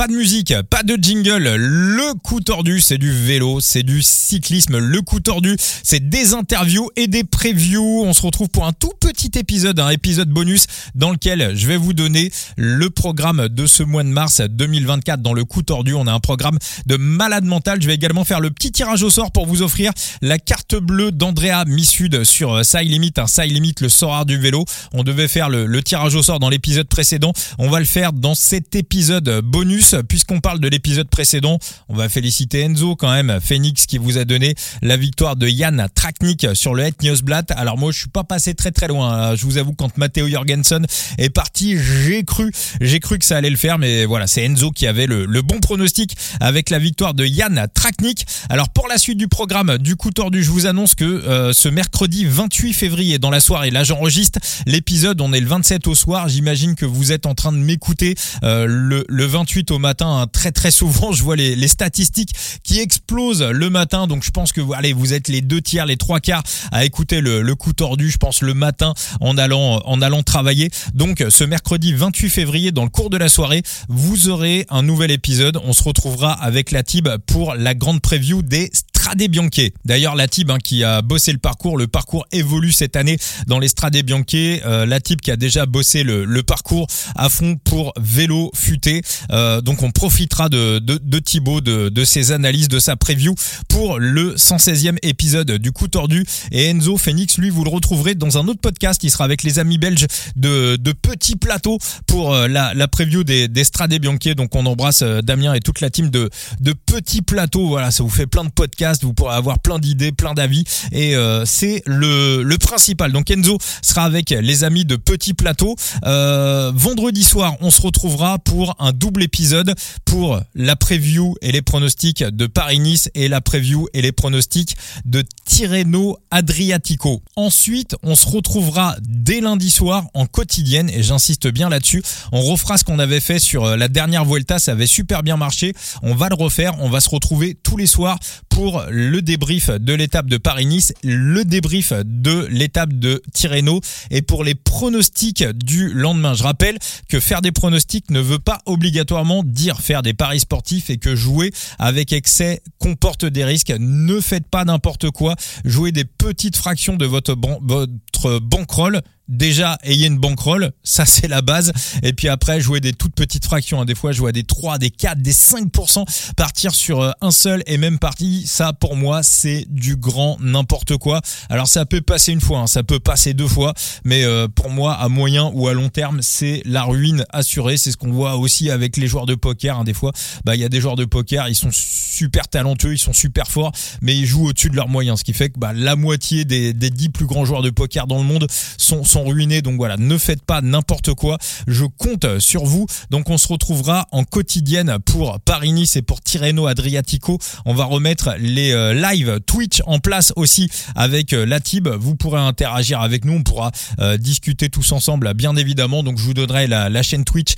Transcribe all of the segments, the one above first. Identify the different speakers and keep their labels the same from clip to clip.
Speaker 1: Pas de musique, pas de jingle. Le coup tordu, c'est du vélo, c'est du cyclisme. Le coup tordu, c'est des interviews et des previews. On se retrouve pour un tout petit épisode, un épisode bonus dans lequel je vais vous donner le programme de ce mois de mars 2024 dans le coup tordu. On a un programme de malade mental. Je vais également faire le petit tirage au sort pour vous offrir la carte bleue d'Andrea Missud sur Side Limit, un Side Limit, le sort du vélo. On devait faire le tirage au sort dans l'épisode précédent. On va le faire dans cet épisode bonus puisqu'on parle de l'épisode précédent, on va féliciter Enzo quand même, Phoenix qui vous a donné la victoire de Yann Traknik sur le Het Newsblatt. Alors moi je suis pas passé très très loin, je vous avoue quand Matteo Jorgensen est parti, j'ai cru, j'ai cru que ça allait le faire, mais voilà, c'est Enzo qui avait le, bon pronostic avec la victoire de Yann Traknik. Alors pour la suite du programme du coup tordu, je vous annonce que euh, ce mercredi 28 février dans la soirée, là j'enregistre l'épisode, on est le 27 au soir, j'imagine que vous êtes en train de m'écouter euh, le, le 28 au matin. Hein. Très très souvent, je vois les, statistiques qui explosent le matin. Donc je pense que allez, vous êtes les deux tiers, les trois quarts à écouter le, coup tordu. Je pense le matin en allant en allant travailler. Donc ce mercredi 28 février, dans le cours de la soirée, vous aurez un nouvel épisode. On se retrouvera avec la TIB pour la grande preview des Strade Bianche. D'ailleurs, la TIB hein, qui a bossé le parcours, le parcours évolue cette année dans les Strade Bianche. Euh, la TIB qui a déjà bossé le, parcours à fond pour vélo futé. Euh, donc on profitera de, de, de Thibaut, de, de, ses analyses, de sa preview pour le 116e épisode du coup tordu. Et Enzo Phoenix, lui, vous le retrouverez dans un autre podcast. Il sera avec les amis belges de, de Petit Plateau pour euh, la, la preview des, des Strade Bianche. Donc on embrasse Damien et toute la team de, de Petit Plateau. Voilà, ça vous fait plein de podcasts vous pourrez avoir plein d'idées, plein d'avis et euh, c'est le, principal. Donc Enzo sera avec les amis de Petit Plateau. Euh, vendredi soir, on se retrouvera pour un double épisode pour la preview et les pronostics de Paris-Nice et la preview et les pronostics de Tirreno Adriatico. Ensuite, on se retrouvera dès lundi soir en quotidienne et j'insiste bien là-dessus. On refera ce qu'on avait fait sur euh, la dernière Vuelta, ça avait super bien marché. On va le refaire, on va se retrouver tous les soirs pour le débrief de l'étape de Paris-Nice, le débrief de l'étape de Tirreno et pour les pronostics du lendemain. Je rappelle que faire des pronostics ne veut pas obligatoirement dire faire des paris sportifs et que jouer avec excès comporte des risques. Ne faites pas n'importe quoi. Jouez des petites fractions de votre, votre bankroll déjà ayez une bankroll, ça c'est la base. Et puis après, jouer des toutes petites fractions. Hein. Des fois, jouer des 3, des 4, des 5%, partir sur euh, un seul et même parti, ça pour moi c'est du grand n'importe quoi. Alors ça peut passer une fois, hein. ça peut passer deux fois, mais euh, pour moi à moyen ou à long terme c'est la ruine assurée. C'est ce qu'on voit aussi avec les joueurs de poker. Hein. Des fois, bah il y a des joueurs de poker, ils sont super talentueux, ils sont super forts, mais ils jouent au-dessus de leurs moyens, ce qui fait que bah, la moitié des, des 10 plus grands joueurs de poker dans le monde sont ruinés. Donc voilà, ne faites pas n'importe quoi. Je compte sur vous. Donc on se retrouvera en quotidienne pour Paris-Nice et pour Tirreno Adriatico. On va remettre les euh, live Twitch en place aussi avec euh, la TIB. Vous pourrez interagir avec nous. On pourra euh, discuter tous ensemble, bien évidemment. Donc je vous donnerai la, chaîne Twitch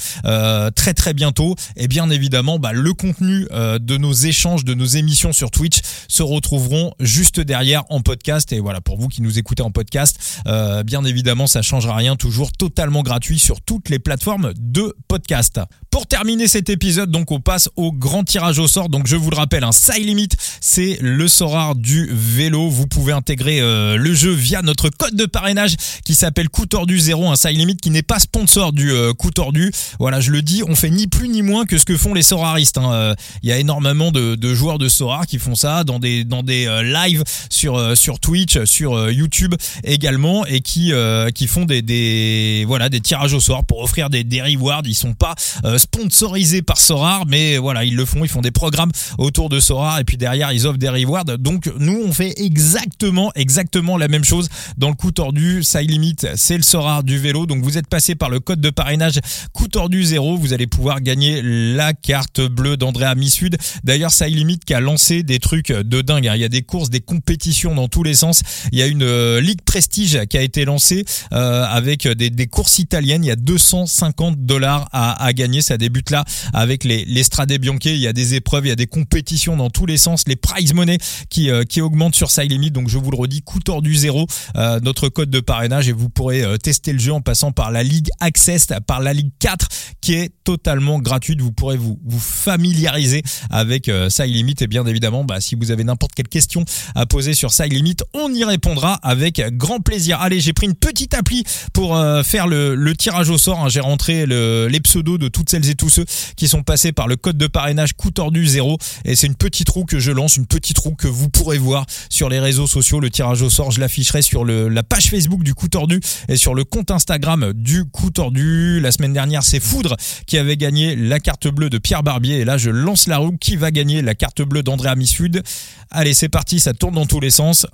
Speaker 1: très très bientôt. Et bien évidemment, bah, le contenu de nos échanges, de nos émissions sur Twitch se retrouveront juste derrière en podcast. Et voilà, pour vous qui nous écoutez en podcast, bien évidemment, ça changera rien, toujours totalement gratuit sur toutes les plateformes de podcast. Pour terminer cet épisode, donc on passe au grand tirage au sort. Donc je vous le rappelle, un side limit, c'est le sort du vélo. Vous pouvez intégrer euh, le jeu via notre code de parrainage qui s'appelle Coup tordu 0, un side qui n'est pas sponsor du euh, Coup tordu. Voilà, je le dis, on fait ni plus ni moins que ce que font les soraristes. Hein. Euh, il y a énormément de, joueurs de Sorar qui font ça dans des dans des lives sur sur Twitch, sur YouTube également et qui qui font des, voilà des tirages au sort pour offrir des, rewards. Ils sont pas sponsorisés par Sorar, mais voilà, ils le font, ils font des programmes autour de Sorar et puis derrière ils offrent des rewards. Donc nous on fait exactement exactement la même chose dans le coup tordu, ça limite, c'est le Sorar du vélo. Donc vous êtes passé par le code de parrainage coup tordu 0, vous allez pouvoir gagner la carte bleue d'Andrea Missud. D'ailleurs, ça Side Limit qui a lancé des trucs de dingue. hein. Il y a des courses, des compétitions dans tous les sens. Il y a une euh, ligue prestige qui a été lancée euh, avec des, des courses italiennes. Il y a 250 dollars à, à gagner. Ça débute là avec les, les Strade Bianche. Il y a des épreuves, il y a des compétitions dans tous les sens. Les prize money qui, euh, qui augmentent sur Side Limit. Donc je vous le redis, coup tordu zéro, euh, notre code de parrainage et vous pourrez euh, tester le jeu en passant par la Ligue Access, par la Ligue 4 qui est totalement gratuite. Vous pourrez vous, vous familiariser avec euh, Side Limit et bien évidemment, bah, si vous avez n'importe quelle question à poser sur Side Limit, on y répondra avec grand plaisir. Allez, j'ai pris une petite appli pour euh, faire le, le tirage au sort. hein. J'ai rentré le- les pseudos de toutes celles et tous ceux qui sont passés par le code de parrainage coup tordu zéro et c'est une petite roue que je lance, une petite roue que vous pourrez voir sur les réseaux sociaux. Le tirage au sort, je l'afficherai sur le, la page Facebook du coup tordu et sur le compte Instagram du coup tordu. La semaine dernière, c'est Foudre qui avait gagné la carte bleue de Pierre Barbier et là, je lance la roue qui va gagner la carte bleue d'Andrea Missud. Allez, c'est parti, ça tourne dans tous les sens.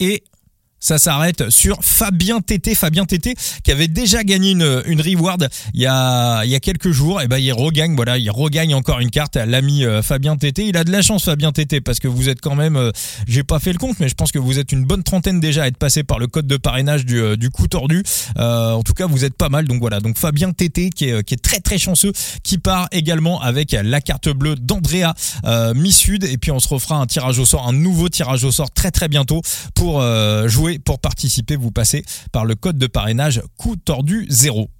Speaker 1: Et ça s'arrête sur Fabien Tété. Fabien Tété qui avait déjà gagné une, une reward il y a, il y a quelques jours. Et ben il regagne, voilà, il regagne encore une carte. L'ami euh, Fabien Tété. Il a de la chance, Fabien Tété, parce que vous êtes quand même, euh, j'ai pas fait le compte, mais je pense que vous êtes une bonne trentaine déjà à être passé par le code de parrainage du, euh, du coup tordu. Euh, en tout cas, vous êtes pas mal. Donc voilà. Donc Fabien Tété qui est, qui est très très chanceux, qui part également avec la carte bleue d'Andrea euh, Missud. Et puis on se refera un tirage au sort, un nouveau tirage au sort très très bientôt pour euh, pour participer. Vous passez par le code de parrainage coup tordu 0.